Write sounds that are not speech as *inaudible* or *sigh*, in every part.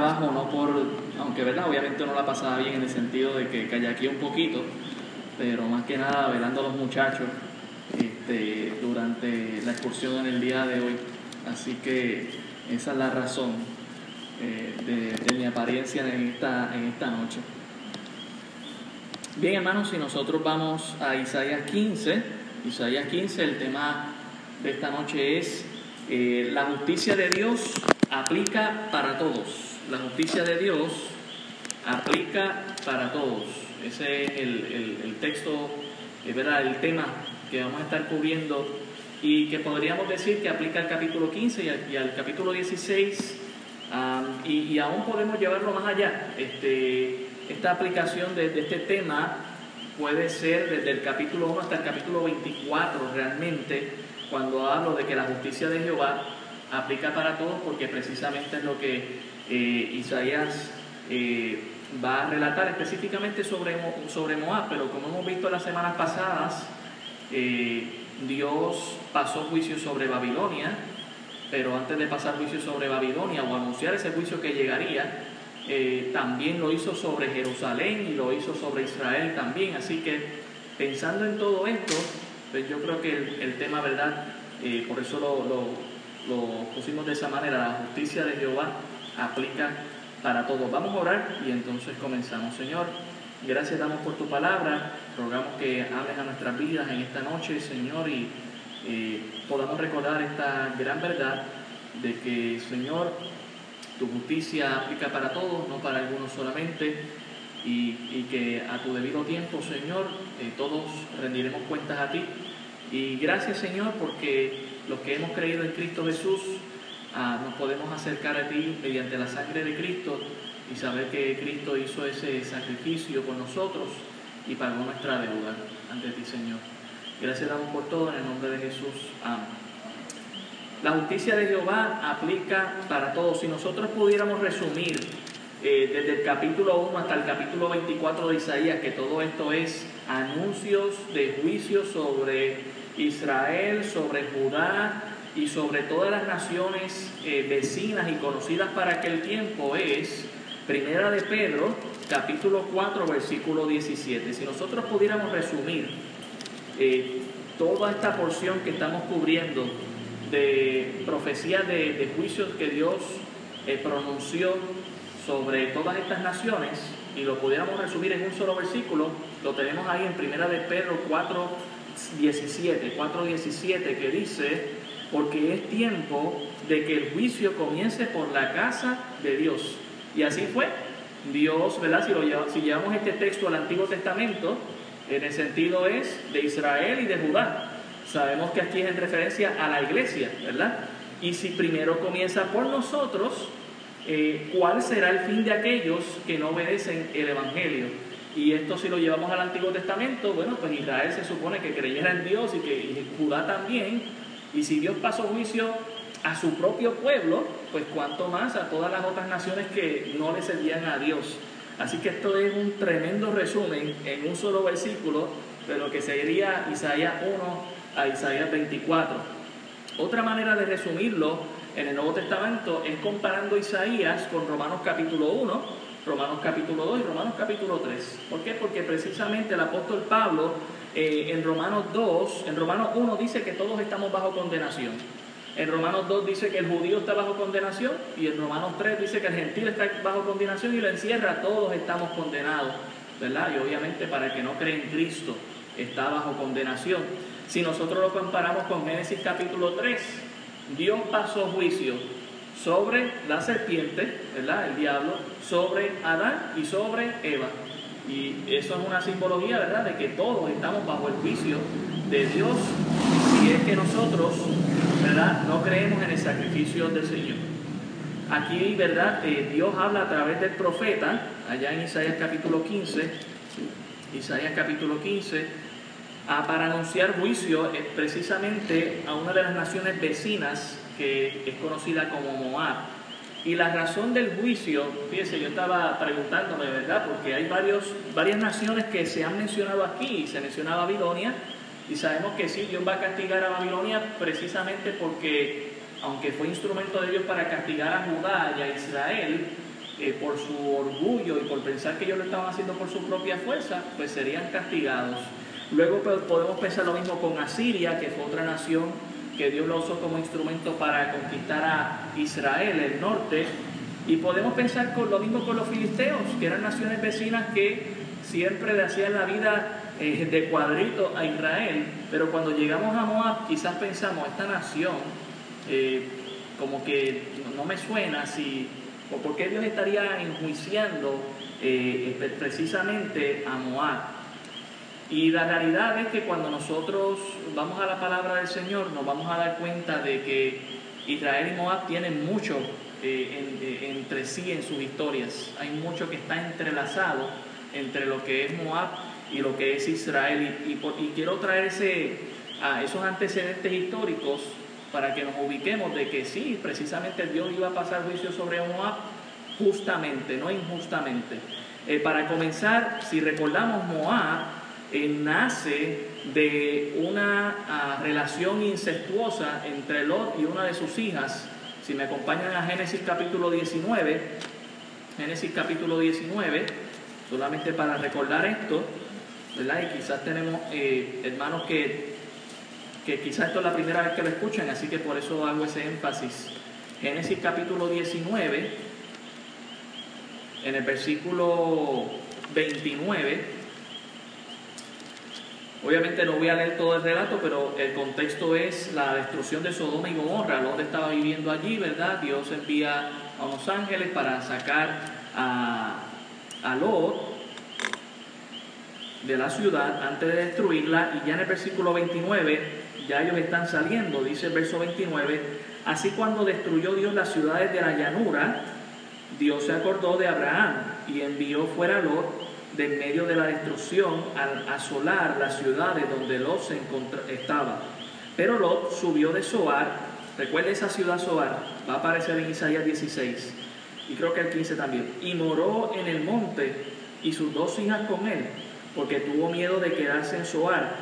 trabajo, no por, aunque verdad, obviamente no la pasaba bien en el sentido de que aquí un poquito, pero más que nada velando a los muchachos este, durante la excursión en el día de hoy. Así que esa es la razón eh, de, mi apariencia en esta, en esta noche. Bien, hermanos, si nosotros vamos a Isaías 15, Isaías 15, el tema de esta noche es eh, la justicia de Dios aplica para todos. La justicia de Dios aplica para todos. Ese es el, texto, es verdad, el tema que vamos a estar cubriendo y que podríamos decir que aplica al capítulo 15 y al, capítulo 16 y, aún podemos llevarlo más allá. Este, esta aplicación de, de, este tema puede ser desde el capítulo 1 hasta el capítulo 24 realmente, cuando hablo de que la justicia de Jehová aplica para todos, porque precisamente es lo que eh, Isaías eh, va a relatar específicamente sobre, sobre Moab, pero como hemos visto las semanas pasadas, eh, Dios pasó juicio sobre Babilonia, pero antes de pasar juicio sobre Babilonia o anunciar ese juicio que llegaría, también lo hizo sobre Jerusalén y lo hizo sobre Israel también. Así que pensando en todo esto, pues yo creo que el, tema, ¿verdad? Eh, por eso lo, pusimos de esa manera, la justicia de Jehová aplica para todos. Vamos a orar y entonces comenzamos. Señor, gracias damos por tu palabra, rogamos que hables a nuestras vidas en esta noche, Señor, y eh, podamos recordar esta gran verdad de que, Señor, tu justicia aplica para todos, no para algunos solamente, y, que a tu debido tiempo, Señor, eh, todos rendiremos cuentas a ti. Y gracias, Señor, porque los que hemos creído en Cristo Jesús, nos podemos acercar a ti mediante la sangre de Cristo y saber que Cristo hizo ese sacrificio por nosotros y pagó nuestra deuda ante ti, Señor. Gracias damos por todo en el nombre de Jesús. Amén. La justicia de Jehová aplica para todos. Si nosotros pudiéramos resumir eh, desde el capítulo 1 hasta el capítulo 24 de Isaías, que todo esto es anuncios de juicio sobre Israel, sobre Judá y sobre todas las naciones eh, vecinas y conocidas para aquel tiempo, es Primera de Pedro, capítulo 4, versículo 17. Si nosotros pudiéramos resumir eh, toda esta porción que estamos cubriendo de profecía de, juicios que Dios eh, pronunció sobre todas estas naciones y lo pudiéramos resumir en un solo versículo, lo tenemos ahí en primera de Pedro 4, 17, 4, 17, que dice, porque es tiempo de que el juicio comience por la casa de Dios. Y así fue. Dios, ¿verdad? Si, lo llevamos este texto al Antiguo Testamento, en el sentido es de Israel y de Judá. Sabemos que aquí es en referencia a la iglesia, ¿verdad? Y si primero comienza por nosotros, eh, ¿cuál será el fin de aquellos que no obedecen el Evangelio? Y esto si lo llevamos al Antiguo Testamento, bueno, pues Israel se supone que creyera en Dios y que Judá también. Y si Dios pasó juicio a su propio pueblo, pues cuanto más a todas las otras naciones que no le servían a Dios. Así que esto es un tremendo resumen en un solo versículo de lo que sería Isaías 1 a Isaías 24. Otra manera de resumirlo en el Nuevo Testamento es comparando Isaías con Romanos capítulo 1, Romanos capítulo 2 y Romanos capítulo 3. ¿Por qué? Porque precisamente el apóstol Pablo eh, en Romanos 2, en Romanos 1 dice que todos estamos bajo condenación. En Romanos 2 dice que el judío está bajo condenación y en Romanos 3 dice que el gentil está bajo condenación y lo encierra, todos estamos condenados, ¿verdad? Y obviamente para el que no cree en Cristo está bajo condenación. Si nosotros lo comparamos con Génesis capítulo 3, Dios pasó juicio sobre la serpiente, ¿verdad? El diablo, sobre Adán y sobre Eva. Y eso es una simbología, ¿verdad? De que todos estamos bajo el juicio de Dios si es que nosotros, ¿verdad? No creemos en el sacrificio del Señor. Aquí, ¿verdad? Eh, Dios habla a través del profeta, allá en Isaías capítulo 15, Isaías capítulo 15, para anunciar juicio eh, precisamente a una de las naciones vecinas que es conocida como Moab. Y la razón del juicio, fíjese, yo estaba preguntándome, ¿verdad? Porque hay varios, varias naciones que se han mencionado aquí, se menciona Babilonia, y sabemos que sí, Dios va a castigar a Babilonia precisamente porque, aunque fue instrumento de Dios para castigar a Judá y a Israel, eh, por su orgullo y por pensar que ellos lo estaban haciendo por su propia fuerza, pues serían castigados. Luego pues, podemos pensar lo mismo con Asiria, que fue otra nación que Dios lo usó como instrumento para conquistar a Israel, el norte. Y podemos pensar con lo mismo con los filisteos, que eran naciones vecinas que siempre le hacían la vida eh, de cuadrito a Israel, pero cuando llegamos a Moab quizás pensamos, esta nación eh, como que no me suena si ¿O por qué Dios estaría enjuiciando eh, precisamente a Moab? Y la realidad es que cuando nosotros vamos a la palabra del Señor, nos vamos a dar cuenta de que Israel y Moab tienen mucho eh, eh, entre sí en sus historias. Hay mucho que está entrelazado entre lo que es Moab y lo que es Israel. Y, quiero traer ese, a esos antecedentes históricos para que nos ubiquemos de que sí, precisamente Dios iba a pasar juicio sobre Moab justamente, no injustamente. Eh, para comenzar, si recordamos, Moab eh, nace de una ah, relación incestuosa entre Lot y una de sus hijas. Si me acompañan a Génesis capítulo 19, Génesis capítulo 19, solamente para recordar esto, ¿verdad? Y quizás tenemos eh, hermanos que que quizás esto es la primera vez que lo escuchan, así que por eso hago ese énfasis. Génesis capítulo 19, en el versículo 29, obviamente no voy a leer todo el relato, pero el contexto es la destrucción de Sodoma y Gomorra, Lot estaba viviendo allí, ¿verdad? Dios envía a unos ángeles para sacar a, a Lot de la ciudad antes de destruirla y ya en el versículo 29 ya ellos están saliendo, dice el verso 29, así cuando destruyó Dios las ciudades de la llanura, Dios se acordó de Abraham y envió fuera a Lot de medio de la destrucción al asolar las ciudades donde Lot se estaba. Pero Lot subió de Soar, recuerde esa ciudad Soar, va a aparecer en Isaías 16 y creo que el 15 también, y moró en el monte y sus dos hijas con él, porque tuvo miedo de quedarse en Soar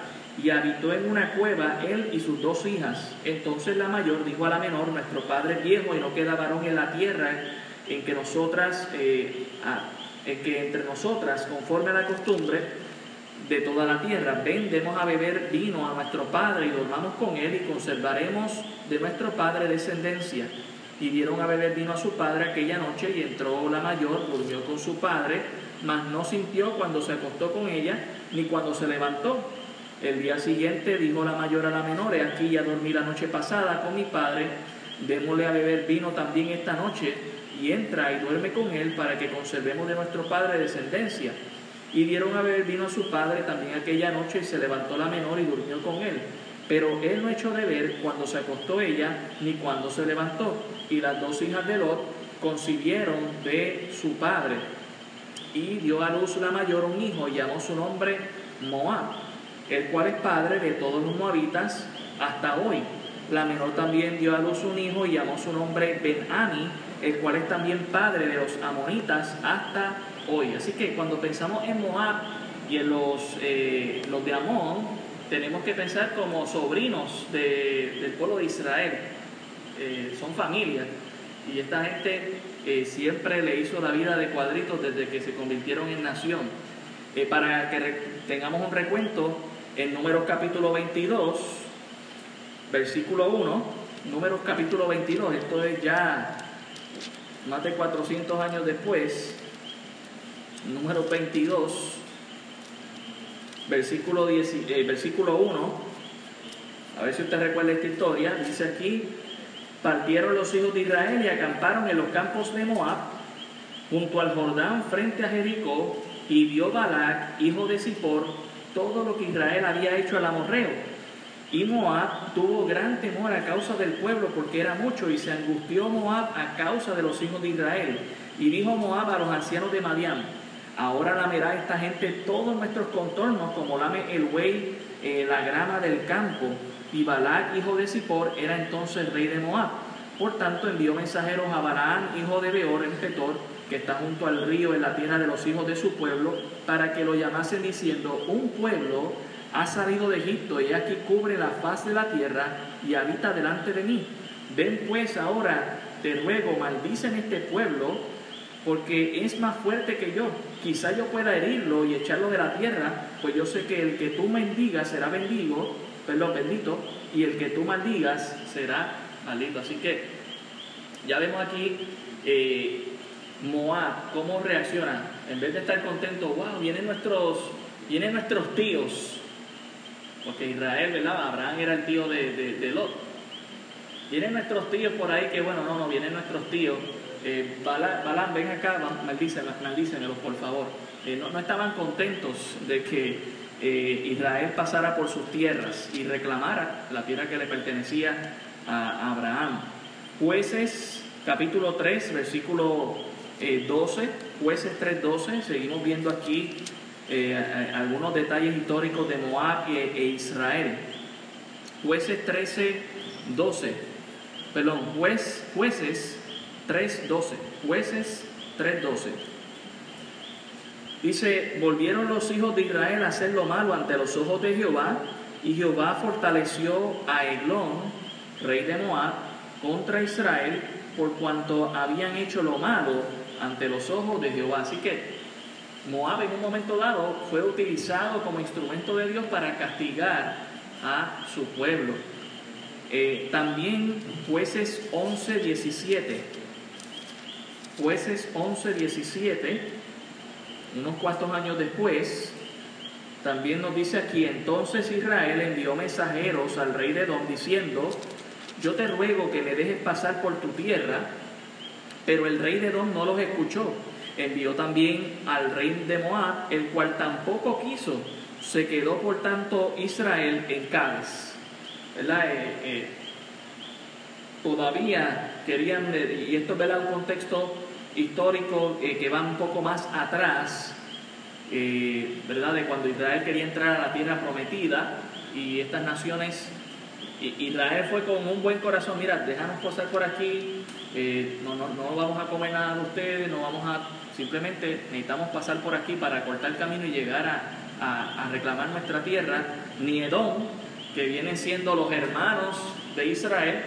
y habitó en una cueva él y sus dos hijas. Entonces la mayor dijo a la menor, nuestro padre es viejo y no queda varón en la tierra en que nosotras, eh, que entre nosotras, conforme a la costumbre de toda la tierra, vendemos a beber vino a nuestro padre y dormamos con él y conservaremos de nuestro padre descendencia. Y dieron a beber vino a su padre aquella noche y entró la mayor, durmió con su padre, mas no sintió cuando se acostó con ella ni cuando se levantó el día siguiente dijo la mayor a la menor, aquí ya dormí la noche pasada con mi padre, démosle a beber vino también esta noche, y entra y duerme con él para que conservemos de nuestro padre descendencia. Y dieron a beber vino a su padre también aquella noche y se levantó la menor y durmió con él. Pero él no echó de ver cuando se acostó ella ni cuando se levantó. Y las dos hijas de Lot concibieron de su padre. Y dio a luz la mayor un hijo y llamó su nombre Moab el cual es padre de todos los moabitas hasta hoy. La menor también dio a luz un hijo y llamó su nombre Ben-Ani, el cual es también padre de los amonitas hasta hoy. Así que cuando pensamos en Moab y en los, eh, los de Amón, tenemos que pensar como sobrinos del pueblo de Israel. Eh, son familias. Y esta gente eh, siempre le hizo la vida de cuadritos desde que se convirtieron en nación. para que tengamos un recuento, en Números capítulo 22, versículo 1, Números capítulo 22, esto es ya más de 400 años después, Números 22, versículo, 10, eh, versículo 1, a ver si usted recuerda esta historia, dice aquí, partieron los hijos de Israel y acamparon en los campos de Moab, junto al Jordán frente a Jericó, y vio Balac, hijo de Zippor, todo lo que Israel había hecho al amorreo. Y Moab tuvo gran temor a causa del pueblo porque era mucho y se angustió Moab a causa de los hijos de Israel. Y dijo Moab a los ancianos de Madián, ahora lamerá esta gente todos nuestros contornos como lame el buey eh, la grama del campo. Y Balac, hijo de Zippor, era entonces rey de Moab. Por tanto envió mensajeros a Balaán, hijo de Beor, en Petor, que está junto al río en la tierra de los hijos de su pueblo, para que lo llamasen diciendo, un pueblo ha salido de Egipto y aquí cubre la faz de la tierra y habita delante de mí. Ven pues ahora, te ruego, maldicen este pueblo porque es más fuerte que yo. Quizá yo pueda herirlo y echarlo de la tierra, pues yo sé que el que tú mendigas será bendigo, perdón, bendito, y el que tú maldigas será maldito. Así que ya vemos aquí eh, Moab, cómo reacciona. En vez de estar contento, wow, vienen nuestros, vienen nuestros tíos, porque Israel, ¿verdad? Abraham era el tío de, de, Lot. Vienen nuestros tíos por ahí que, bueno, no, no, vienen nuestros tíos. Eh, Balán, ven acá, maldícemelos, por favor. Eh, no, no, estaban contentos de que eh, Israel pasara por sus tierras y reclamara la tierra que le pertenecía a Abraham. Jueces capítulo 3, versículo 12, jueces 3.12, seguimos viendo aquí eh, algunos detalles históricos de Moab e, Israel. Jueces 13, 12, perdón, jueces 3, 12, jueces 3, 12. Dice, volvieron los hijos de Israel a hacer lo malo ante los ojos de Jehová, y Jehová fortaleció a Eglón, rey de Moab, contra Israel, por cuanto habían hecho lo malo ante los ojos de Jehová. Así que Moab en un momento dado fue utilizado como instrumento de Dios para castigar a su pueblo. Eh, también jueces 11, 17. Jueces 11, 17, unos cuantos años después, también nos dice aquí, entonces Israel envió mensajeros al rey de Edom diciendo, yo te ruego que me dejes pasar por tu tierra, pero el rey de Edom no los escuchó envió también al rey de Moab, el cual tampoco quiso. Se quedó por tanto Israel en Cádiz. ¿Verdad? Eh, eh, todavía querían, y esto es un contexto histórico eh, que va un poco más atrás, ¿verdad? De cuando Israel quería entrar a la tierra prometida y estas naciones, Israel fue con un buen corazón, mira, déjanos pasar por aquí, no, no, no vamos a comer nada de ustedes, no vamos a Simplemente necesitamos pasar por aquí para cortar el camino y llegar a, reclamar nuestra tierra. Ni Edom, que vienen siendo los hermanos de Israel,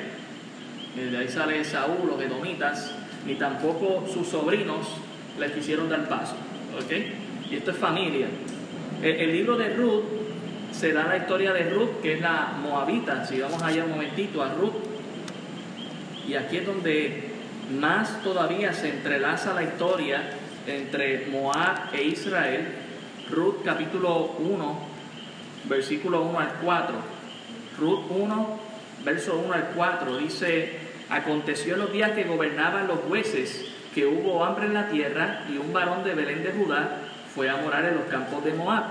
eh, de ahí sale Saúl, los edomitas, ni tampoco sus sobrinos les quisieron dar paso. ¿Ok? Y esto es familia. El, el, libro de Ruth se da la historia de Ruth, que es la moabita. Si vamos allá un momentito a Ruth. Y aquí es donde más todavía se entrelaza la historia entre Moab e Israel, Ruth capítulo 1, versículo 1 al 4. Ruth 1, verso 1 al 4 dice, aconteció en los días que gobernaban los jueces que hubo hambre en la tierra y un varón de Belén de Judá fue a morar en los campos de Moab,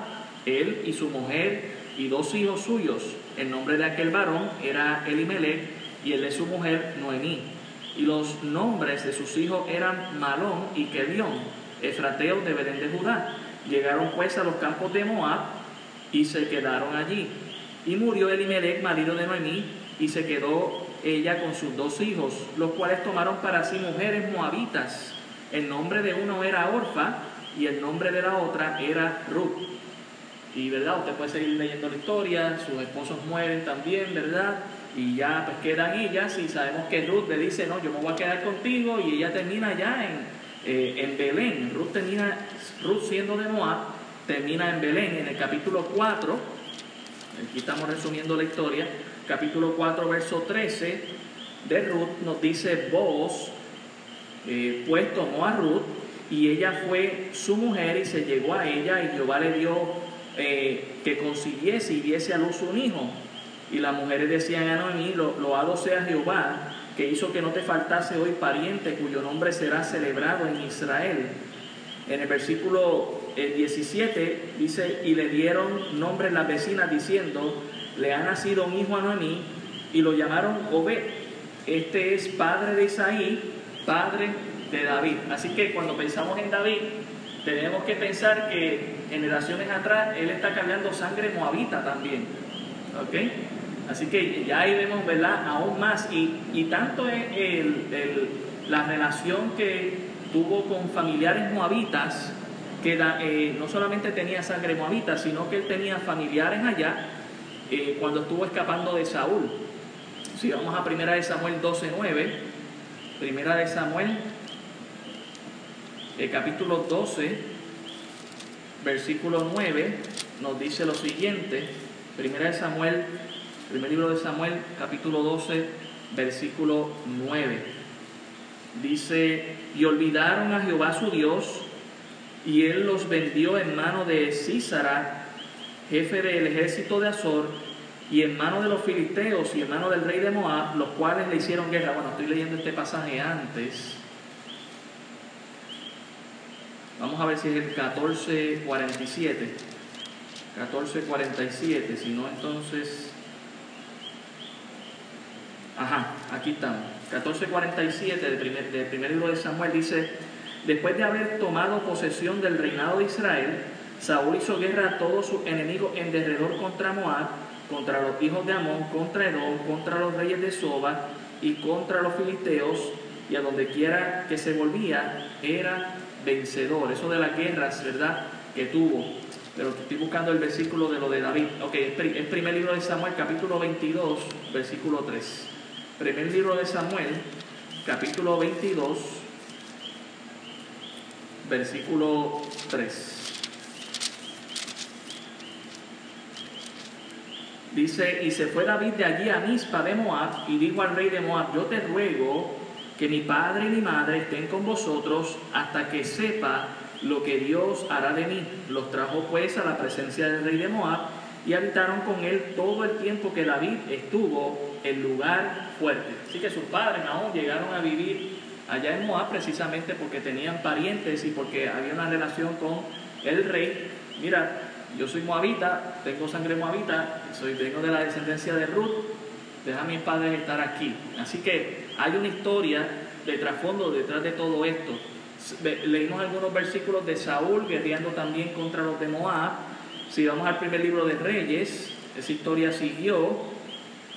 él y su mujer y dos hijos suyos. El nombre de aquel varón era Elimelech y el de su mujer Noemí. Y los nombres de sus hijos eran Malón y efrateos de Belén de Judá. Llegaron pues a los campos de Moab y se quedaron allí. Y murió Elimelech, marido de Noemí, y se quedó ella con sus dos hijos, los cuales tomaron para sí mujeres moabitas. El nombre de uno era Orfa y el nombre de la otra era Ruth. Y verdad, usted puede seguir leyendo la historia, sus esposos mueren también, ¿verdad? Y ya pues quedan ellas y sabemos que Ruth le dice, no, yo me voy a quedar contigo y ella termina ya en, eh, en Belén. Ruth, termina, Ruth siendo de Moab, termina en Belén en el capítulo 4. Aquí estamos resumiendo la historia. Capítulo 4, verso 13 de Ruth nos dice, vos, eh, pues tomó a Ruth y ella fue su mujer y se llegó a ella y Jehová le dio eh, que consiguiese y diese a luz un hijo. Y las mujeres decían a Noemí, lo, loado sea Jehová que hizo que no te faltase hoy pariente cuyo nombre será celebrado en Israel. En el versículo 17 eh, dice, y le dieron nombre las vecinas diciendo, le ha nacido un hijo a Noemí y lo llamaron Obed. Este es padre de Isaí, padre de David. Así que cuando pensamos en David, tenemos que pensar que generaciones atrás él está cargando sangre moabita también. ¿Ok? Así que ya ahí vemos, ¿verdad? Aún más. Y, tanto es la relación que tuvo con familiares moabitas, que eh, no solamente tenía sangre moabita, sino que él tenía familiares allá eh, cuando estuvo escapando de Saúl. Si vamos a primera de Samuel 12.9, primera de Samuel El capítulo 12, versículo 9, nos dice lo siguiente. Primera de Samuel, primer libro de Samuel, capítulo 12, versículo 9. Dice, y olvidaron a Jehová su Dios, y él los vendió en mano de Císara, jefe del ejército de Azor, y en mano de los filisteos y en mano del rey de Moab, los cuales le hicieron guerra. Bueno, estoy leyendo este pasaje antes. Vamos a ver si es el 1447. 1447, si no entonces... Ajá, aquí estamos. 1447 del primer, del primer libro de Samuel dice, después de haber tomado posesión del reinado de Israel, Saúl hizo guerra a todos sus enemigos en derredor contra Moab, contra los hijos de Amón, contra Edom, contra los reyes de Soba y contra los filisteos, y a donde quiera que se volvía era vencedor. Eso de las guerras, ¿verdad? Que tuvo. Pero estoy buscando el versículo de lo de David. Ok, es primer libro de Samuel, capítulo 22, versículo 3. Primer libro de Samuel, capítulo 22, versículo 3. Dice, y se fue David de allí a Mispa de Moab y dijo al rey de Moab, yo te ruego que mi padre y mi madre estén con vosotros hasta que sepa lo que Dios hará de mí. Los trajo pues a la presencia del rey de Moab y habitaron con él todo el tiempo que David estuvo en lugar fuerte. Así que sus padres aún llegaron a vivir allá en Moab precisamente porque tenían parientes y porque había una relación con el rey. Mira, yo soy moabita, tengo sangre moabita, soy, vengo de la descendencia de Ruth, deja a mis padres estar aquí. Así que hay una historia de trasfondo detrás de todo esto. Leímos algunos versículos de Saúl guerreando también contra los de Moab. Si vamos al primer libro de Reyes, esa historia siguió.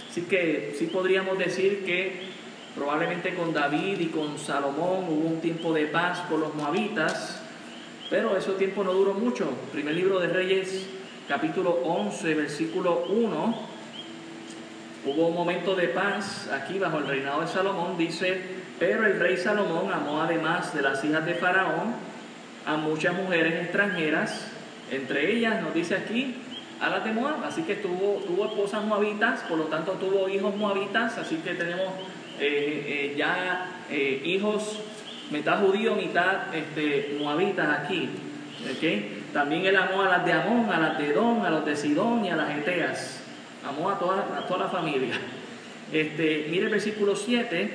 Así que sí podríamos decir que probablemente con David y con Salomón hubo un tiempo de paz con los moabitas, pero ese tiempo no duró mucho. Primer libro de Reyes, capítulo 11, versículo 1. Hubo un momento de paz aquí bajo el reinado de Salomón, dice, pero el rey Salomón amó además de las hijas de Faraón a muchas mujeres extranjeras, entre ellas nos dice aquí a las de Moab, así que tuvo, tuvo esposas moabitas, por lo tanto tuvo hijos moabitas, así que tenemos eh, eh, ya eh, hijos mitad judío, mitad este, moabitas aquí. También él amó a las de Amón, a las de Edom, a los de Sidón y a las Eteas. Amó a toda, a toda la familia. Este, mire versículo 7.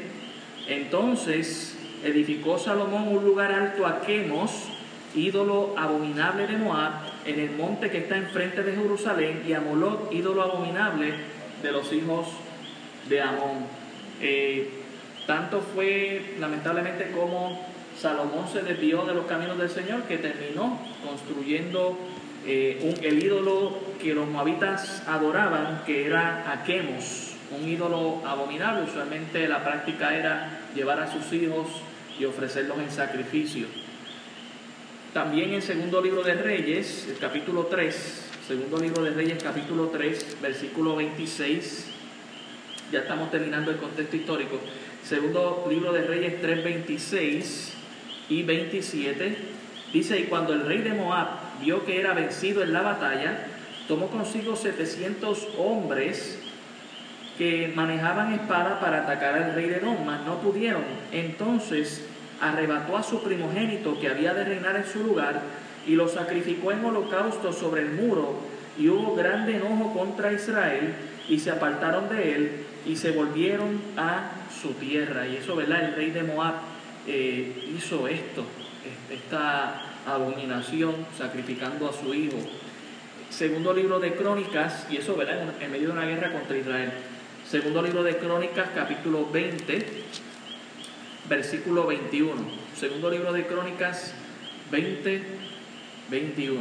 Entonces edificó Salomón un lugar alto a Quemos, ídolo abominable de Moab, en el monte que está enfrente de Jerusalén, y a ídolo abominable de los hijos de Amón. Eh, tanto fue lamentablemente como Salomón se desvió de los caminos del Señor que terminó construyendo eh, un, el ídolo que los moabitas adoraban, que era Aquemos, un ídolo abominable. Usualmente la práctica era llevar a sus hijos y ofrecerlos en sacrificio. También en segundo libro de Reyes, el capítulo 3, segundo libro de Reyes, capítulo 3, versículo 26, ya estamos terminando el contexto histórico. Segundo libro de Reyes 3, 26 y 27. Dice, y cuando el rey de Moab vio que era vencido en la batalla, tomó consigo 700 hombres que manejaban espada para atacar al rey de Edom, mas no pudieron. Entonces arrebató a su primogénito que había de reinar en su lugar y lo sacrificó en holocausto sobre el muro y hubo grande enojo contra Israel y se apartaron de él y se volvieron a su tierra. Y eso, ¿verdad? El rey de Moab eh, hizo esto, esta abominación, sacrificando a su hijo. Segundo libro de Crónicas, y eso, ¿verdad? En medio de una guerra contra Israel. Segundo libro de Crónicas, capítulo 20, versículo 21. Segundo libro de Crónicas 20, 21.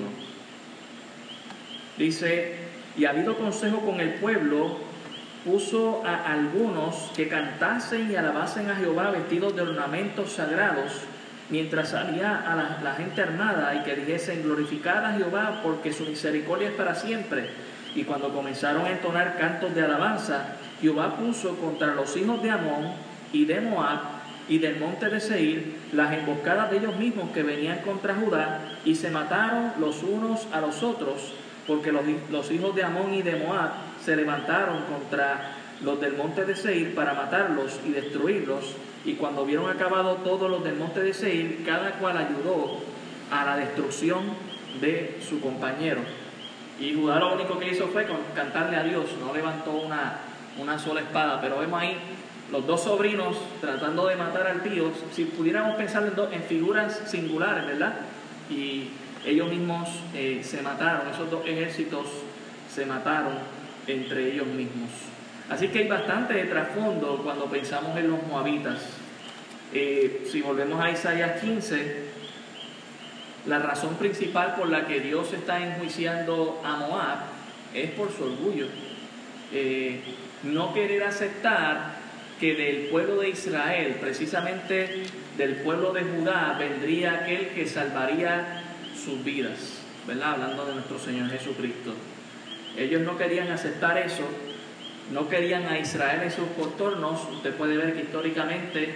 Dice, y ha habido consejo con el pueblo puso a algunos que cantasen y alabasen a Jehová vestidos de ornamentos sagrados, mientras salía a la, gente armada y que dijesen, glorificad a Jehová porque su misericordia es para siempre. Y cuando comenzaron a entonar cantos de alabanza, Jehová puso contra los hijos de Amón y de Moab y del monte de Seir las emboscadas de ellos mismos que venían contra Judá y se mataron los unos a los otros porque los, hijos de Amón y de Moab se levantaron contra los del monte de Seir para matarlos y destruirlos. Y cuando vieron acabado todos los del monte de Seir cada cual ayudó a la destrucción de su compañero. Y Judá lo único que hizo fue cantarle a Dios, no levantó una, una sola espada, pero vemos ahí los dos sobrinos tratando de matar al tío, si pudiéramos pensar en, en figuras singulares, ¿verdad? Y ellos mismos eh, se mataron, esos dos ejércitos se mataron entre ellos mismos. Así que hay bastante de trasfondo cuando pensamos en los moabitas. Eh, si volvemos a Isaías 15, la razón principal por la que Dios está enjuiciando a Moab es por su orgullo. Eh, no querer aceptar que del pueblo de Israel, precisamente del pueblo de Judá, vendría aquel que salvaría sus vidas, ¿verdad? Hablando de nuestro Señor Jesucristo. Ellos no querían aceptar eso, no querían a Israel en sus contornos. Usted puede ver que históricamente,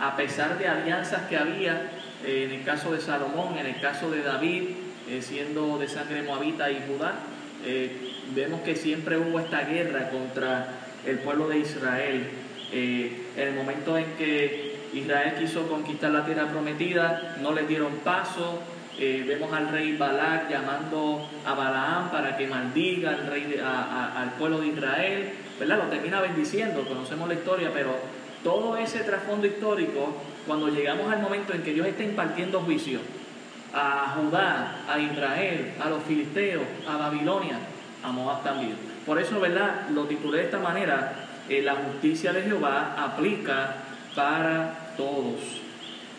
a pesar de alianzas que había, eh, en el caso de Salomón, en el caso de David, eh, siendo de sangre moabita y Judá, eh, vemos que siempre hubo esta guerra contra el pueblo de Israel. En el momento en que Israel quiso conquistar la tierra prometida, no le dieron paso. vemos al rey Balak llamando a Balaam para que maldiga al, rey al pueblo de Israel, ¿verdad? Lo termina bendiciendo, conocemos la historia, pero todo ese trasfondo histórico cuando llegamos al momento en que Dios está impartiendo juicio a Judá, a Israel, a los filisteos, a Babilonia, a Moab también. Por eso, ¿verdad? Lo titulé de esta manera, eh, la justicia de Jehová aplica para todos.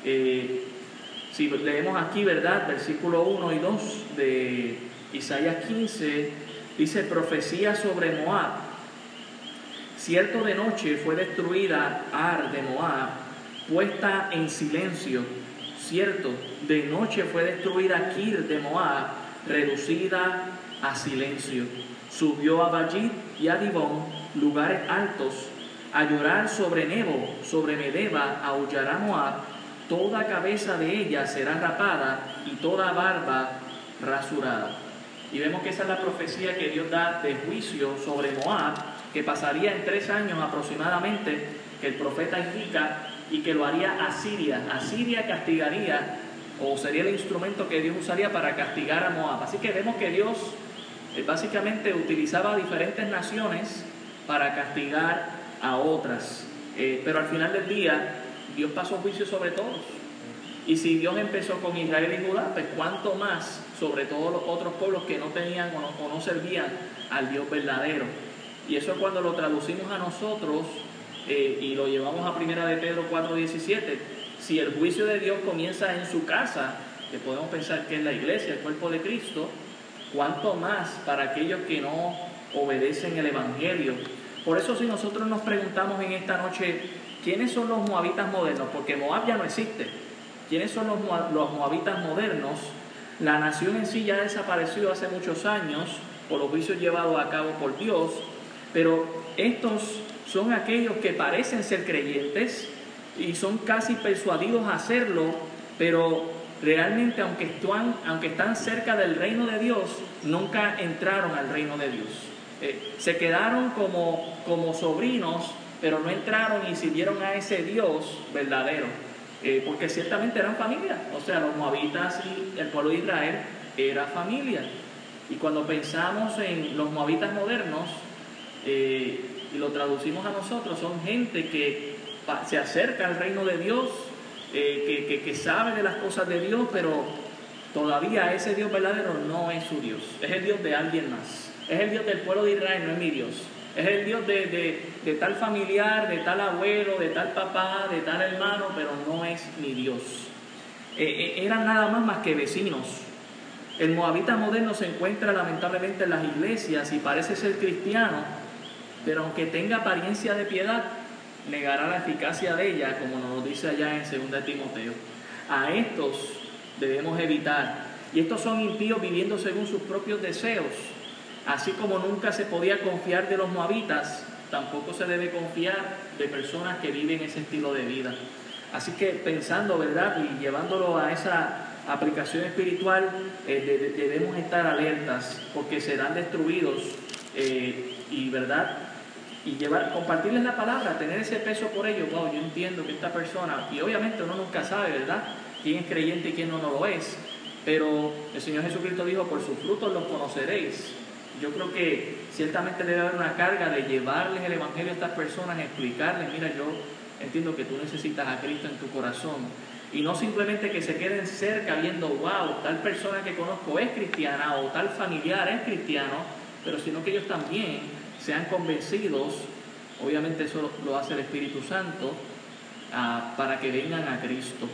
Eh, si leemos aquí, ¿verdad? Versículo 1 y 2 de Isaías 15, dice profecía sobre Moab. Cierto de noche fue destruida Ar de Moab puesta en silencio. Cierto, de noche fue destruida Kir de Moab, reducida a silencio. Subió a Bajit y a Dibón, lugares altos, a llorar sobre Nebo, sobre Medeba, aullará Moab. Toda cabeza de ella será rapada y toda barba rasurada. Y vemos que esa es la profecía que Dios da de juicio sobre Moab, que pasaría en tres años aproximadamente, que el profeta indica y que lo haría Asiria. Asiria castigaría o sería el instrumento que Dios usaría para castigar a Moab. Así que vemos que Dios eh, básicamente utilizaba diferentes naciones para castigar a otras. Eh, pero al final del día, Dios pasó juicio sobre todos. Y si Dios empezó con Israel y Judá, pues cuánto más sobre todos los otros pueblos que no tenían o no, o no servían al Dios verdadero. Y eso cuando lo traducimos a nosotros, eh, y lo llevamos a primera de Pedro 4.17, si el juicio de Dios comienza en su casa, que podemos pensar que es la iglesia, el cuerpo de Cristo, cuánto más para aquellos que no obedecen el Evangelio. Por eso si nosotros nos preguntamos en esta noche, ¿quiénes son los moabitas modernos? Porque Moab ya no existe. ¿Quiénes son los, los moabitas modernos? La nación en sí ya desapareció hace muchos años por los juicios llevados a cabo por Dios, pero estos son aquellos que parecen ser creyentes y son casi persuadidos a hacerlo, pero realmente aunque aunque están cerca del reino de Dios, nunca entraron al reino de Dios. Eh, se quedaron como, como sobrinos, pero no entraron y sirvieron a ese Dios verdadero, eh, porque ciertamente eran familia, o sea, los moabitas y el pueblo de Israel era familia. Y cuando pensamos en los moabitas modernos, eh, y lo traducimos a nosotros, son gente que se acerca al reino de Dios, eh, que, sabe de las cosas de Dios, pero todavía ese Dios verdadero no es su Dios, es el Dios de alguien más, es el Dios del pueblo de Israel, no es mi Dios. Es el Dios de, tal familiar, de tal abuelo, de tal papá, de tal hermano, pero no es mi Dios. Eh, eh, eran nada más más que vecinos. El moabita moderno se encuentra lamentablemente en las iglesias y parece ser cristiano, pero aunque tenga apariencia de piedad, negará la eficacia de ella, como nos dice allá en 2 Timoteo. A estos debemos evitar. Y estos son impíos viviendo según sus propios deseos. Así como nunca se podía confiar de los moabitas, tampoco se debe confiar de personas que viven ese estilo de vida. Así que pensando, ¿verdad? Y llevándolo a esa aplicación espiritual, eh, debemos estar alertas porque serán destruidos eh, y, ¿verdad? Y llevar, compartirles la palabra, tener ese peso por ellos. Wow, yo entiendo que esta persona, y obviamente uno nunca sabe, ¿verdad? Quién es creyente y quién no, no lo es. Pero el Señor Jesucristo dijo, por sus frutos los conoceréis. Yo creo que ciertamente debe haber una carga de llevarles el Evangelio a estas personas, explicarles, mira, yo entiendo que tú necesitas a Cristo en tu corazón. Y no simplemente que se queden cerca viendo, wow, tal persona que conozco es cristiana o tal familiar es cristiano, pero sino que ellos también sean convencidos, obviamente eso lo hace el Espíritu Santo, ah, para que vengan a Cristo.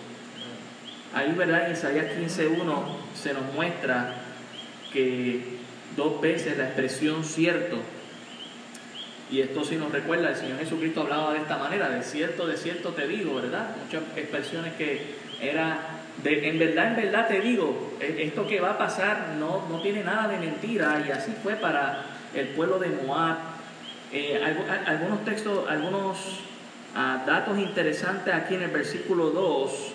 Ahí, ¿verdad? En Isaías 15.1 se nos muestra que dos veces la expresión cierto y esto sí nos recuerda, el Señor Jesucristo hablaba de esta manera, de cierto, de cierto te digo, ¿verdad? Muchas expresiones que era, de, en verdad, en verdad te digo, e, esto que va a pasar no, no tiene nada de mentira y así fue para el pueblo de Moab. Eh, algunos textos, algunos ah, datos interesantes aquí en el versículo 2,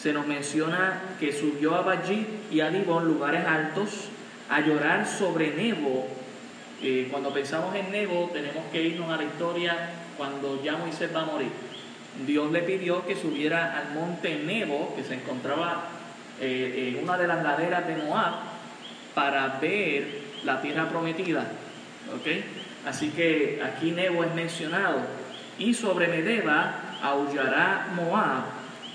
se nos menciona que subió a Bajit y a Dibón, lugares altos, a llorar sobre Nebo eh, cuando pensamos en Nebo, tenemos que irnos a la historia cuando ya Moisés va a morir. Dios le pidió que subiera al monte Nebo, que se encontraba eh, en una de las laderas de Moab, para ver la tierra prometida. Así que aquí Nebo es mencionado. Y sobre Medeba aullará Moab,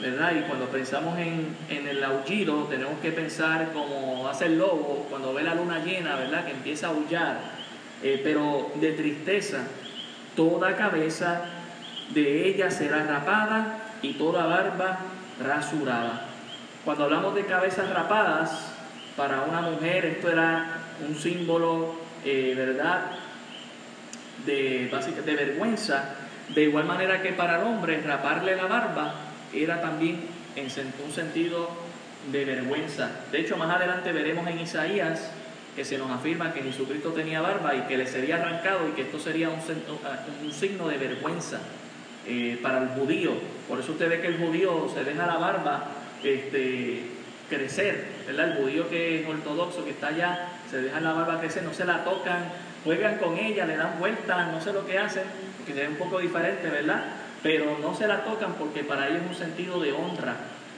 Y cuando pensamos en, en, el aullido, tenemos que pensar como hace el lobo cuando ve la luna llena, ¿verdad? Que empieza a aullar. Eh, pero de tristeza, toda cabeza de ella será rapada y toda barba rasurada. Cuando hablamos de cabezas rapadas, para una mujer esto era un símbolo, eh, ¿verdad?, de, de vergüenza. De igual manera que para el hombre, raparle la barba era también un sentido de vergüenza. De hecho, más adelante veremos en Isaías que se nos afirma que Jesucristo tenía barba y que le sería arrancado y que esto sería un, un signo de vergüenza eh, para el judío. Por eso usted ve que el judío se deja la barba este, crecer, ¿verdad? El judío que es ortodoxo, que está allá, se deja la barba crecer, no se la tocan, juegan con ella, le dan vueltas, no sé lo que hacen, porque se ve un poco diferente, ¿verdad? Pero no se la tocan porque para ellos es un sentido de honra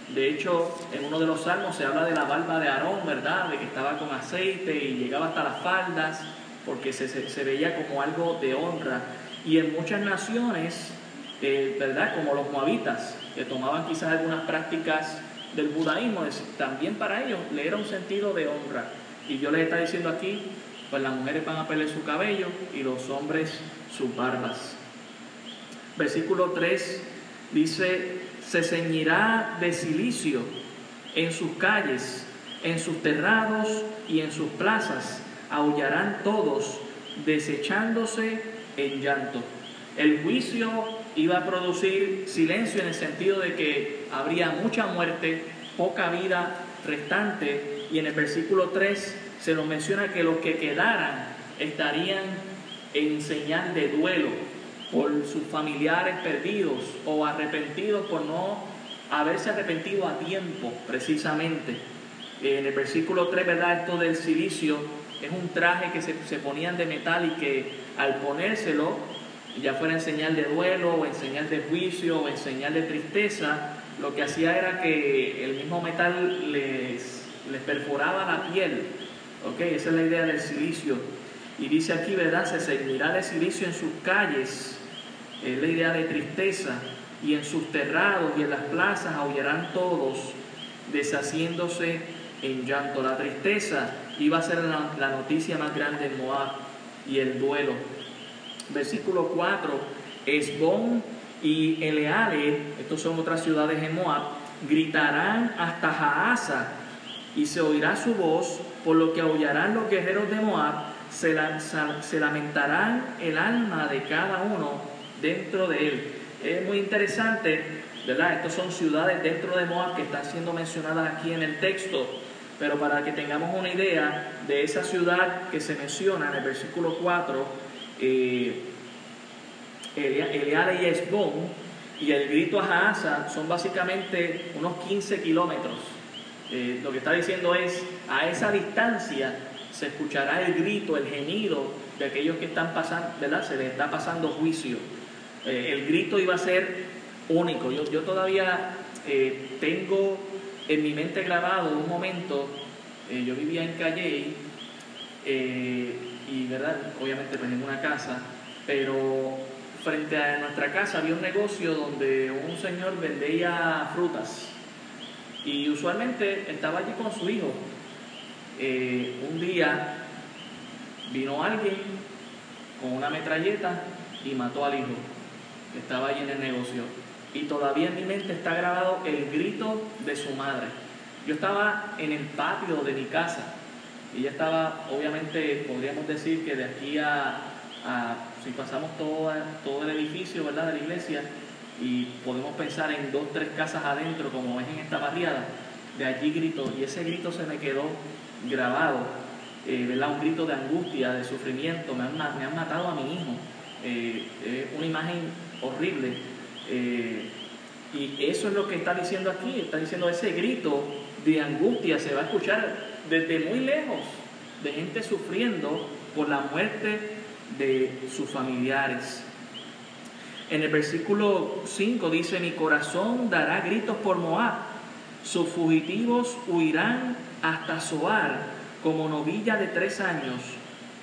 de hecho, en uno de los salmos se habla de la barba de Aarón, ¿verdad? De que estaba con aceite y llegaba hasta las faldas, porque se, veía como algo de honra. Y en muchas naciones, eh, ¿verdad? Como los moabitas, que tomaban quizás algunas prácticas del judaísmo, también para ellos le era un sentido de honra. Y yo les está diciendo aquí, pues las mujeres van a perder su cabello y los hombres sus barbas. Versículo 3 dice, se ceñirá de silicio en sus calles, en sus terrados y en sus plazas. Aullarán todos, desechándose en llanto. El juicio iba a producir silencio en el sentido de que habría mucha muerte, poca vida restante. Y en el versículo 3 se nos menciona que los que quedaran estarían en señal de duelo por sus familiares perdidos o arrepentidos por no haberse arrepentido a tiempo, precisamente. En el versículo 3, ¿verdad? Esto del silicio es un traje que se, se ponían de metal y que al ponérselo, ya fuera en señal de duelo, o en señal de juicio, o en señal de tristeza, lo que hacía era que el mismo metal les, les perforaba la piel. ¿Ok? Esa es la idea del silicio. Y dice aquí, ¿verdad? Se seguirá de silicio en sus calles es la idea de tristeza, y en sus terrados y en las plazas aullarán todos, deshaciéndose en llanto. La tristeza iba a ser la, noticia más grande en Moab y el duelo. Versículo 4, Esbón y Eleale, estos son otras ciudades en Moab, gritarán hasta Jaasa y se oirá su voz, por lo que aullarán los guerreros de Moab, se, se lamentarán el alma de cada uno dentro de él. Es muy interesante, ¿verdad? Estas son ciudades dentro de Moab que están siendo mencionadas aquí en el texto, pero para que tengamos una idea de esa ciudad que se menciona en el versículo 4, eh, y Esbón, y el grito a Jaasa son básicamente unos 15 kilómetros. Eh, lo que está diciendo es, a esa distancia se escuchará el grito, el gemido de aquellos que están pasando, ¿verdad? Se les está pasando juicio. Eh, el grito iba a ser único. Yo, todavía eh, tengo en mi mente grabado un momento, yo vivía en Calle y, ¿verdad? Obviamente pues en una casa, pero frente a nuestra casa había un negocio donde un señor vendía frutas y usualmente estaba allí con su hijo. Eh, un día vino alguien con una metralleta y mató al hijo estaba allí en el negocio. Y todavía en mi mente está grabado el grito de su madre. Yo estaba en el patio de mi casa. y Ella estaba, obviamente, podríamos decir que de aquí a, si pasamos todo, todo el edificio, ¿verdad?, de la iglesia, y podemos pensar en dos, tres casas adentro, como es en esta barriada, de allí gritó, y ese grito se me quedó grabado, eh, ¿verdad? Un grito de angustia, de sufrimiento, me han, matado a mi hijo, eh, una imagen horrible. Eh, y eso es lo que está diciendo aquí, está diciendo ese grito de angustia se va a escuchar desde muy lejos, de gente sufriendo por la muerte de sus familiares. En el versículo 5 dice, mi corazón dará gritos por Moab, sus fugitivos huirán hasta Zoar como novilla de tres años,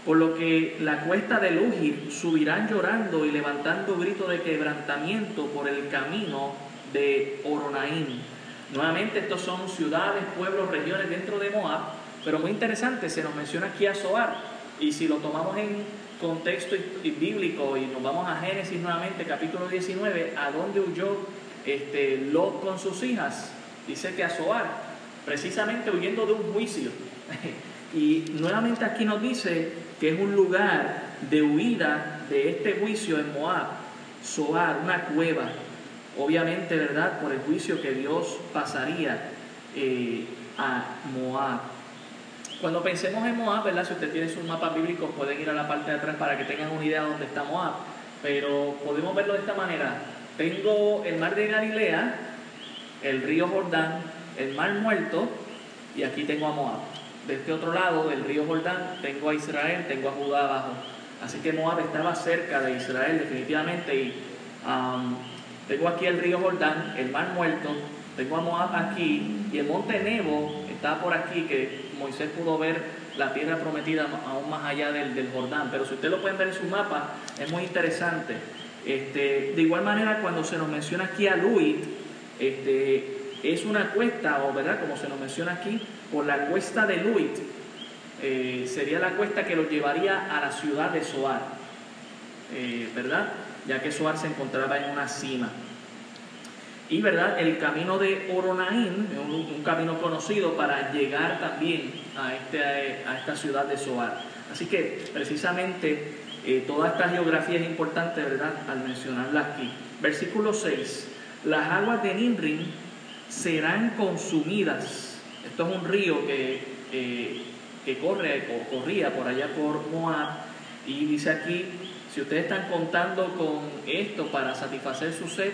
por lo que la cuesta de Lugir subirán llorando y levantando gritos de quebrantamiento por el camino de Oronaim. Nuevamente estos son ciudades, pueblos, regiones dentro de Moab, pero muy interesante, se nos menciona aquí a Zoar, y si lo tomamos en contexto bíblico y nos vamos a Génesis nuevamente, capítulo 19, ¿a dónde huyó este, Lot con sus hijas? Dice que a Zoar, precisamente huyendo de un juicio. *laughs* y nuevamente aquí nos dice que es un lugar de huida de este juicio en Moab, Zoar, una cueva. Obviamente, ¿verdad? Por el juicio que Dios pasaría eh, a Moab. Cuando pensemos en Moab, ¿verdad? Si usted tiene sus mapas bíblicos, pueden ir a la parte de atrás para que tengan una idea de dónde está Moab. Pero podemos verlo de esta manera. Tengo el mar de Galilea, el río Jordán, el mar muerto, y aquí tengo a Moab. De este otro lado del río Jordán tengo a Israel, tengo a Judá abajo. Así que Moab estaba cerca de Israel definitivamente. Y um, tengo aquí el río Jordán, el mar muerto, tengo a Moab aquí y el monte Nebo está por aquí que Moisés pudo ver la tierra prometida aún más allá del, Jordán. Pero si usted lo pueden ver en su mapa, es muy interesante. Este, de igual manera, cuando se nos menciona aquí a Luit, este, es una cuesta, o verdad, como se nos menciona aquí, por la cuesta de Luit, eh, sería la cuesta que lo llevaría a la ciudad de Soar, eh, ¿verdad? Ya que Soar se encontraba en una cima. Y verdad, el camino de Oronaín, un, un camino conocido para llegar también a, este, a esta ciudad de Soar. Así que precisamente eh, toda esta geografía es importante, ¿verdad?, al mencionarla aquí. Versículo 6. Las aguas de Nimrin serán consumidas. Esto es un río que, que corre o corría por allá por Moab. Y dice aquí, si ustedes están contando con esto para satisfacer su sed,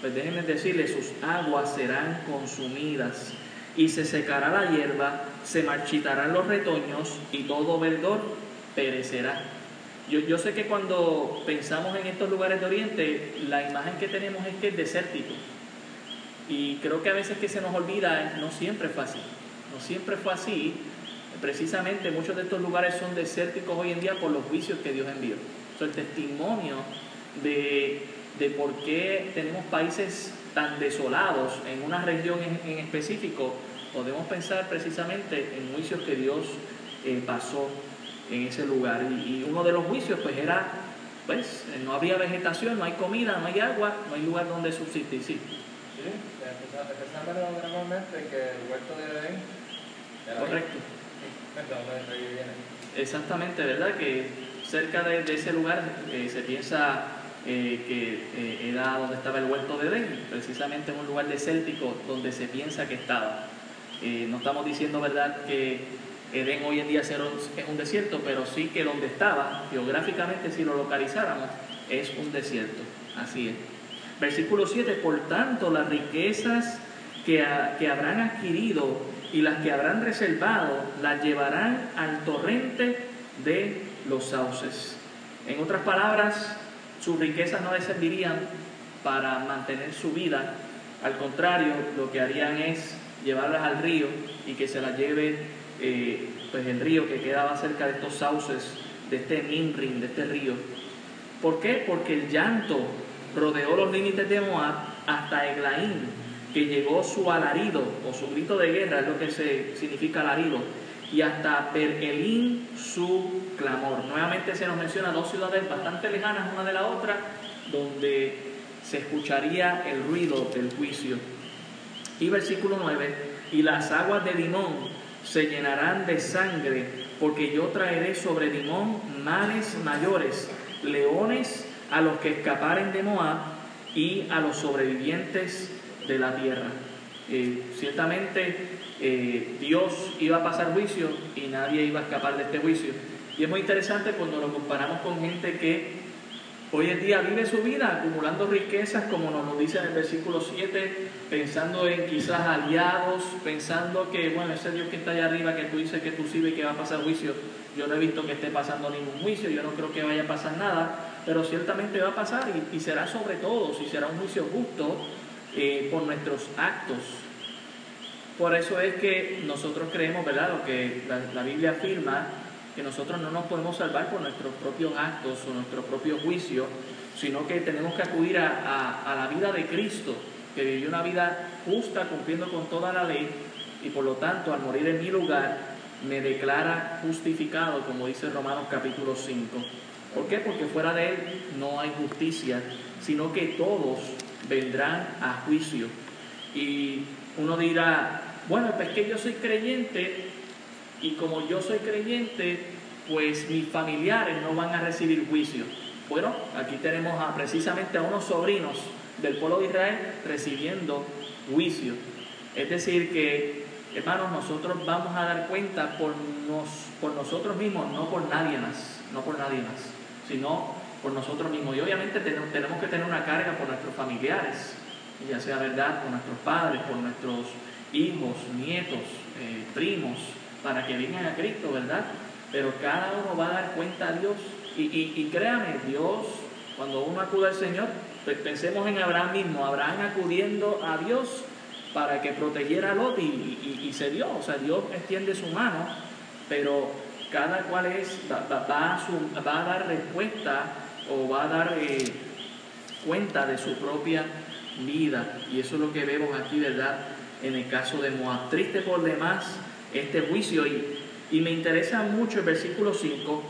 pues déjenme decirles, sus aguas serán consumidas y se secará la hierba, se marchitarán los retoños y todo verdor perecerá. Yo, yo sé que cuando pensamos en estos lugares de Oriente, la imagen que tenemos es que es desértico. Y creo que a veces que se nos olvida, no siempre fue así. No siempre fue así. Precisamente muchos de estos lugares son desérticos hoy en día por los juicios que Dios envió. So, el testimonio de de por qué tenemos países tan desolados en una región en, específico, podemos pensar precisamente en juicios que Dios eh, pasó en ese lugar. Y, uno de los juicios pues era, pues no había vegetación, no hay comida, no hay agua, no hay lugar donde subsistir. Sí, sí que el huerto de Edén Correcto. *laughs* Exactamente, ¿verdad? Que cerca de, ese lugar eh, se piensa eh, que eh, era donde estaba el huerto de Edén, precisamente en un lugar desértico donde se piensa que estaba. No estamos diciendo, ¿verdad?, que Edén hoy en día es un desierto, pero sí que donde estaba, geográficamente, si lo localizáramos, es un desierto. Así es. Versículo 7, por tanto las riquezas que, que habrán adquirido y las que habrán reservado las llevarán al torrente de los sauces. En otras palabras, sus riquezas no les servirían para mantener su vida, al contrario, lo que harían es llevarlas al río y que se las lleve eh, pues el río que quedaba cerca de estos sauces, de este Nimrin, de este río. ¿Por qué? Porque el llanto rodeó los límites de Moab hasta Eglaín, que llegó su alarido o su grito de guerra, es lo que se significa alarido, y hasta Perelín su clamor. Nuevamente se nos menciona dos ciudades bastante lejanas una de la otra, donde se escucharía el ruido del juicio. Y versículo 9, y las aguas de Dimón se llenarán de sangre, porque yo traeré sobre Dimón males mayores, leones a los que escaparen de Moab y a los sobrevivientes de la tierra. Eh, ciertamente eh, Dios iba a pasar juicio y nadie iba a escapar de este juicio. Y es muy interesante cuando lo comparamos con gente que hoy en día vive su vida acumulando riquezas, como nos lo dice en el versículo 7, pensando en quizás aliados, pensando que, bueno, ese Dios que está allá arriba, que tú dices que tú sirves y que va a pasar juicio, yo no he visto que esté pasando ningún juicio, yo no creo que vaya a pasar nada, pero ciertamente va a pasar y, será sobre todos y será un juicio justo eh, por nuestros actos. Por eso es que nosotros creemos, ¿verdad? Lo que la, Biblia afirma, que nosotros no nos podemos salvar por nuestros propios actos o nuestro propio juicio, sino que tenemos que acudir a, a la vida de Cristo, que vivió una vida justa cumpliendo con toda la ley y por lo tanto al morir en mi lugar me declara justificado, como dice Romanos capítulo 5. ¿Por qué? Porque fuera de Él no hay justicia, sino que todos vendrán a juicio. Y uno dirá, bueno, pues que yo soy creyente y como yo soy creyente, pues mis familiares no van a recibir juicio. Bueno, aquí tenemos precisamente a unos sobrinos del pueblo de Israel recibiendo juicio. Es decir, que, hermanos, nosotros vamos a dar cuenta por, nos, por nosotros mismos, no por nadie más, no por nadie más sino por nosotros mismos. Y obviamente tenemos, que tener una carga por nuestros familiares, ya sea verdad, por nuestros padres, por nuestros hijos, nietos, eh, primos, para que vengan a Cristo, ¿verdad? Pero cada uno va a dar cuenta a Dios. Y, y, créame, Dios, cuando uno acude al Señor, pues pensemos en Abraham mismo, Abraham acudiendo a Dios para que protegiera a Lot y, y se dio, o sea, Dios extiende su mano, pero cada cual es, va, a, dar respuesta o va a dar eh, cuenta de su propia vida. Y eso es lo que vemos aquí, ¿verdad? En el caso de Moab. Triste por demás este juicio. Y, y me interesa mucho el versículo 5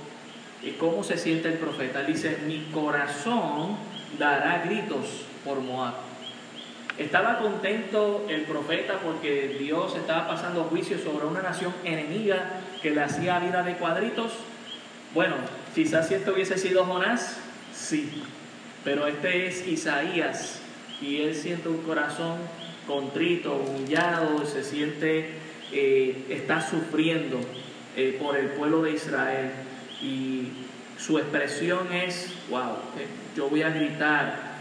y cómo se siente el profeta. dice, mi corazón dará gritos por Moab. Estaba contento el profeta porque Dios estaba pasando juicio sobre una nación enemiga que le hacía vida de cuadritos. Bueno, quizás si esto hubiese sido Jonás, sí, pero este es Isaías y él siente un corazón contrito, humillado, se siente, eh, está sufriendo eh, por el pueblo de Israel. Y su expresión es, wow, eh, yo voy a gritar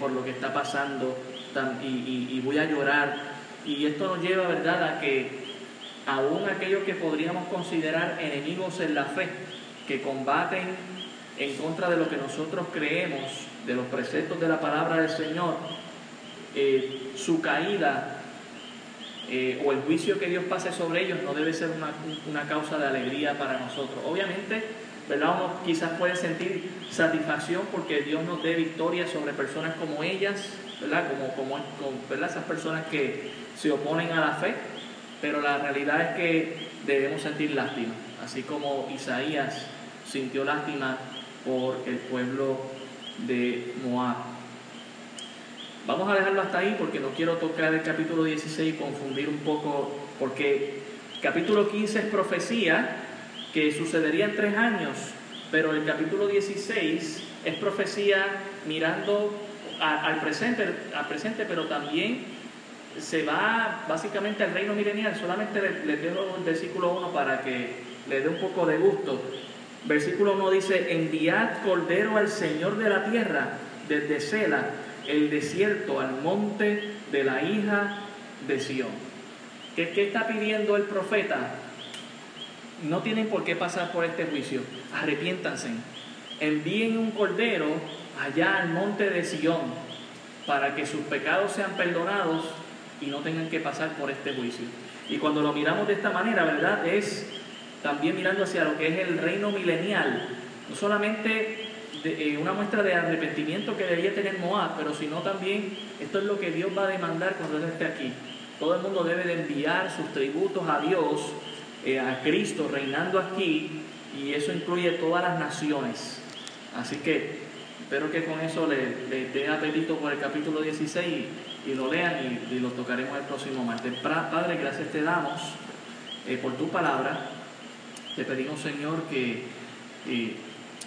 por lo que está pasando y, voy a llorar. Y esto nos lleva, ¿verdad?, a que aún aquellos que podríamos considerar enemigos en la fe, que combaten en contra de lo que nosotros creemos, de los preceptos de la palabra del Señor, eh, su caída eh, o el juicio que Dios pase sobre ellos no debe ser una, causa de alegría para nosotros. Obviamente, ¿verdad? Uno quizás puede sentir satisfacción porque Dios nos dé victoria sobre personas como ellas, ¿verdad? Como, como, ¿verdad? esas personas que se oponen a la fe, pero la realidad es que debemos sentir lástima, así como Isaías sintió lástima por el pueblo de Moab. Vamos a dejarlo hasta ahí porque no quiero tocar el capítulo 16 y confundir un poco, porque capítulo 15 es profecía que sucedería en tres años, pero el capítulo 16 es profecía mirando al, presente, al presente, pero también se va básicamente al reino milenial. Solamente les, dejo el versículo 1 para que le dé un poco de gusto. Versículo 1 dice, enviad cordero al Señor de la tierra desde Sela el desierto al monte de la hija de Sión. ¿Qué, qué está pidiendo el profeta? No tienen por qué pasar por este juicio. Arrepiéntanse. Envíen un cordero allá al monte de Sión para que sus pecados sean perdonados y no tengan que pasar por este juicio. Y cuando lo miramos de esta manera, ¿verdad? Es también mirando hacia lo que es el reino milenial. No solamente eh, una muestra de arrepentimiento que debía tener Moab, pero sino también esto es lo que Dios va a demandar cuando Él esté aquí. Todo el mundo debe de enviar sus tributos a Dios, eh, a Cristo reinando aquí, y eso incluye todas las naciones. Así que espero que con eso le, le dé apetito por el capítulo 16 y, lo lean y, lo tocaremos el próximo martes. Padre, gracias te damos eh, por tu palabra. Te pedimos, Señor, que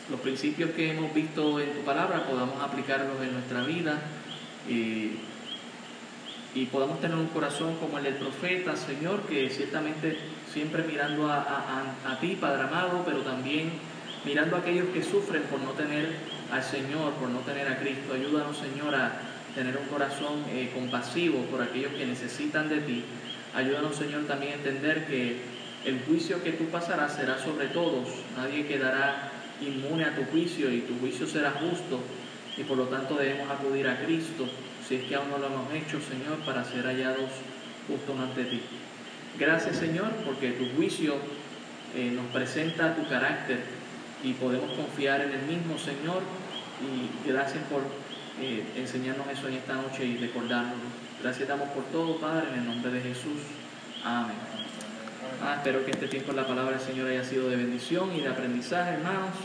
los principios que hemos visto en tu palabra podamos aplicarlos en nuestra vida y, podamos tener un corazón como el del profeta, Señor, que ciertamente siempre mirando a, ti, Padre amado, pero también mirando a aquellos que sufren por no tener al Señor, por no tener a Cristo. Ayúdanos, Señor, a tener un corazón eh, compasivo por aquellos que necesitan de ti. Ayúdanos, Señor, también a entender que el juicio que tú pasarás será sobre todos. Nadie quedará inmune a tu juicio y tu juicio será justo y por lo tanto debemos acudir a Cristo si es que aún no lo hemos hecho, Señor, para ser hallados justos ante ti. Gracias, Señor, porque tu juicio eh, nos presenta tu carácter y podemos confiar en el mismo, Señor, y gracias por eh, enseñarnos eso en esta noche y recordárnoslo. Gracias damos por todo, Padre, en el nombre de Jesús. Amén. Ah, espero que este tiempo la palabra del Señor haya sido de bendición y de aprendizaje, hermanos.